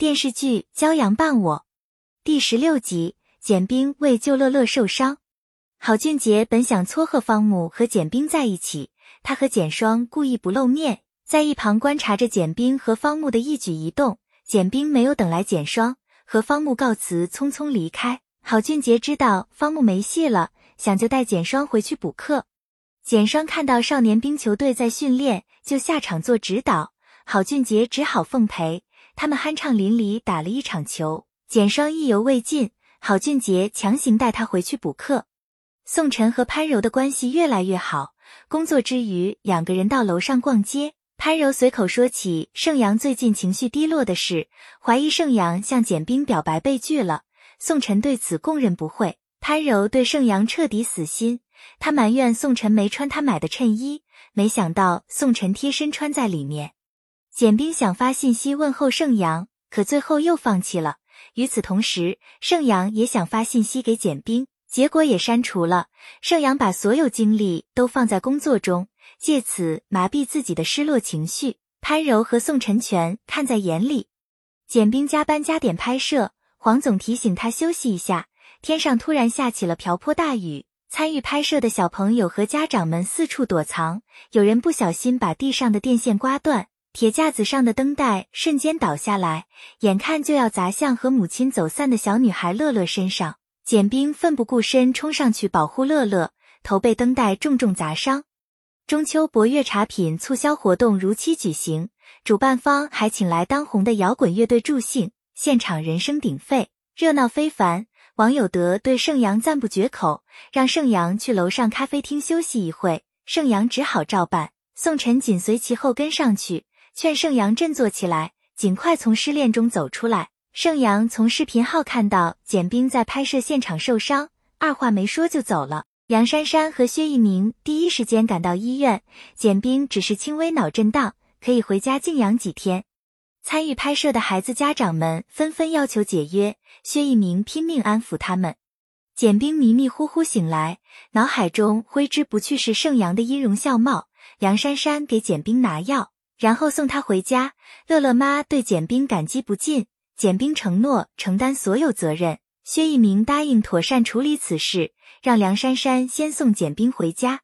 电视剧《骄阳伴我》第十六集，简冰为救乐乐受伤。郝俊杰本想撮合方木和简冰在一起，他和简双故意不露面，在一旁观察着简冰和方木的一举一动。简冰没有等来简双，和方木告辞，匆匆离开。郝俊杰知道方木没戏了，想就带简双回去补课。简双看到少年冰球队在训练，就下场做指导，郝俊杰只好奉陪。他们酣畅淋漓打了一场球，简双意犹未尽，郝俊杰强行带他回去补课。宋晨和潘柔的关系越来越好，工作之余，两个人到楼上逛街。潘柔随口说起盛阳最近情绪低落的事，怀疑盛阳向简冰表白被拒了。宋晨对此供认不讳。潘柔对盛阳彻底死心，他埋怨宋晨没穿他买的衬衣，没想到宋晨贴身穿在里面。简冰想发信息问候盛阳，可最后又放弃了。与此同时，盛阳也想发信息给简冰，结果也删除了。盛阳把所有精力都放在工作中，借此麻痹自己的失落情绪。潘柔和宋晨全看在眼里。简冰加班加点拍摄，黄总提醒他休息一下。天上突然下起了瓢泼大雨，参与拍摄的小朋友和家长们四处躲藏，有人不小心把地上的电线刮断。铁架子上的灯带瞬间倒下来，眼看就要砸向和母亲走散的小女孩乐乐身上。简冰奋不顾身冲上去保护乐乐，头被灯带重重砸伤。中秋博悦茶品促销活动如期举行，主办方还请来当红的摇滚乐队助兴，现场人声鼎沸，热闹非凡。王友德对盛阳赞不绝口，让盛阳去楼上咖啡厅休息一会，盛阳只好照办。宋晨紧随其后跟上去。劝盛阳振作起来，尽快从失恋中走出来。盛阳从视频号看到简冰在拍摄现场受伤，二话没说就走了。梁珊珊和薛一鸣第一时间赶到医院，简冰只是轻微脑震荡，可以回家静养几天。参与拍摄的孩子家长们纷纷要求解约，薛一鸣拼命安抚他们。简冰迷迷糊糊醒来，脑海中挥之不去是盛阳的音容笑貌。梁珊珊给简冰拿药。然后送他回家。乐乐妈对简冰感激不尽，简冰承诺承担所有责任。薛一鸣答应妥善处理此事，让梁珊珊先送简冰回家。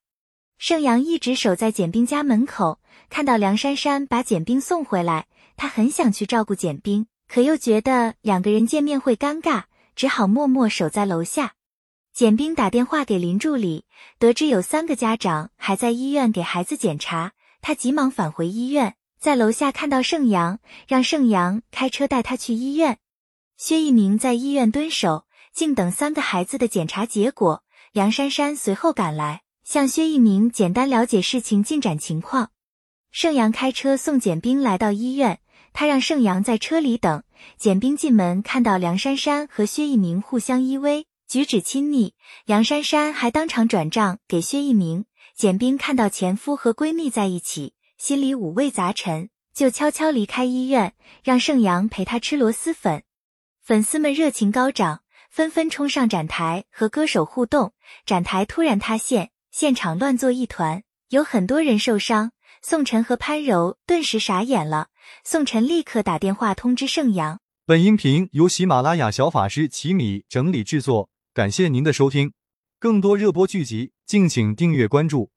盛阳一直守在简冰家门口，看到梁珊珊把简冰送回来，他很想去照顾简冰，可又觉得两个人见面会尴尬，只好默默守在楼下。简冰打电话给林助理，得知有三个家长还在医院给孩子检查。他急忙返回医院，在楼下看到盛阳，让盛阳开车带他去医院。薛一鸣在医院蹲守，静等三个孩子的检查结果。梁珊珊随后赶来，向薛一鸣简单了解事情进展情况。盛阳开车送简冰来到医院，他让盛阳在车里等。简冰进门看到梁珊珊和薛一鸣互相依偎，举止亲昵。梁珊珊还当场转账给薛一鸣。简冰看到前夫和闺蜜在一起，心里五味杂陈，就悄悄离开医院，让盛阳陪她吃螺蛳粉。粉丝们热情高涨，纷纷冲上展台和歌手互动。展台突然塌陷，现场乱作一团，有很多人受伤。宋晨和潘柔顿时傻眼了。宋晨立刻打电话通知盛阳。本音频由喜马拉雅小法师奇米整理制作，感谢您的收听。更多热播剧集，敬请订阅关注。